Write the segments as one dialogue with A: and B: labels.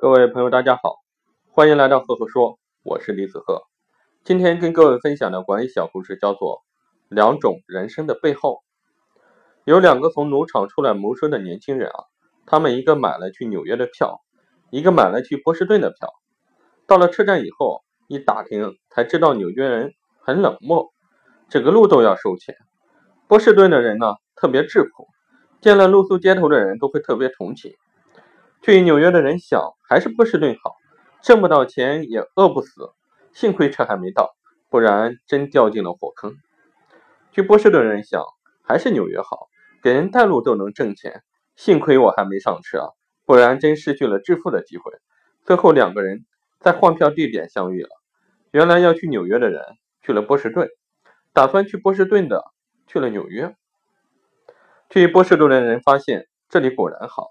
A: 各位朋友，大家好，欢迎来到赫赫说，我是李子赫。今天跟各位分享的管理小故事叫做《两种人生的背后》。有两个从农场出来谋生的年轻人啊，他们一个买了去纽约的票，一个买了去波士顿的票。到了车站以后，一打听才知道纽约人很冷漠，整个路都要收钱。波士顿的人呢，特别质朴。见了露宿街头的人都会特别同情，去纽约的人想还是波士顿好，挣不到钱也饿不死，幸亏车还没到，不然真掉进了火坑。去波士顿人想还是纽约好，给人带路都能挣钱，幸亏我还没上车，不然真失去了致富的机会。最后两个人在换票地点相遇了，原来要去纽约的人去了波士顿，打算去波士顿的去了纽约。去波士顿的人发现这里果然好。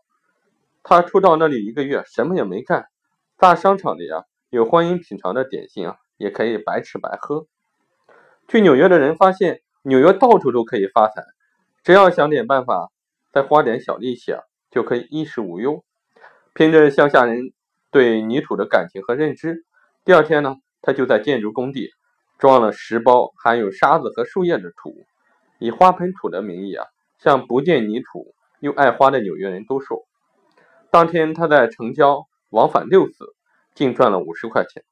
A: 他初到那里一个月，什么也没干。大商场里啊，有欢迎品尝的点心啊，也可以白吃白喝。去纽约的人发现纽约到处都可以发财，只要想点办法，再花点小力气啊，就可以衣食无忧。凭着乡下人对泥土的感情和认知，第二天呢，他就在建筑工地装了十包含有沙子和树叶的土，以花盆土的名义啊。向不见泥土又爱花的纽约人兜售。当天他在城郊往返六次，净赚了五十块钱。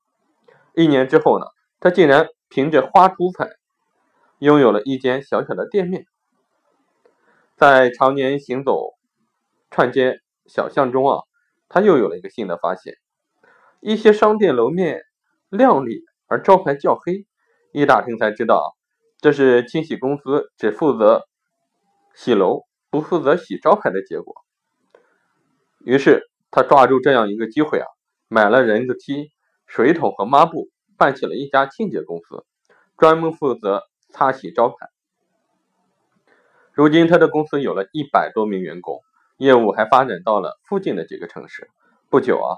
A: 一年之后呢，他竟然凭着花烛彩，拥有了一间小小的店面。在常年行走串街小巷中啊，他又有了一个新的发现：一些商店楼面亮丽，而招牌较黑。一打听才知道，这是清洗公司只负责。洗楼不负责洗招牌的结果，于是他抓住这样一个机会啊，买了人字梯、水桶和抹布，办起了一家清洁公司，专门负责擦洗招牌。如今他的公司有了一百多名员工，业务还发展到了附近的几个城市。不久啊，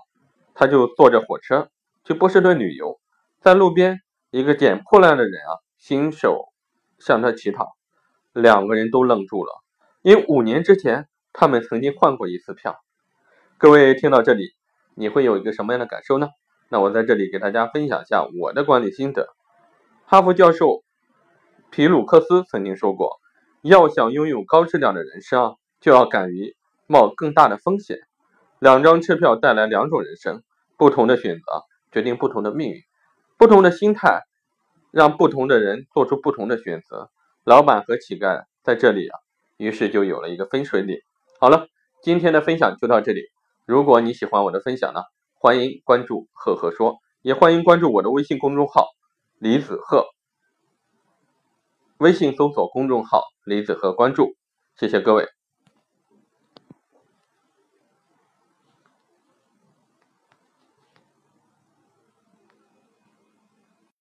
A: 他就坐着火车去波士顿旅游，在路边，一个捡破烂的人啊，伸手向他乞讨。两个人都愣住了，因为五年之前他们曾经换过一次票。各位听到这里，你会有一个什么样的感受呢？那我在这里给大家分享一下我的管理心得。哈佛教授皮鲁克斯曾经说过：“要想拥有高质量的人生，就要敢于冒更大的风险。两张车票带来两种人生，不同的选择决定不同的命运，不同的心态让不同的人做出不同的选择。”老板和乞丐在这里啊，于是就有了一个分水岭。好了，今天的分享就到这里。如果你喜欢我的分享呢，欢迎关注赫赫说，也欢迎关注我的微信公众号李子赫。微信搜索公众号李子赫，关注，谢谢各位。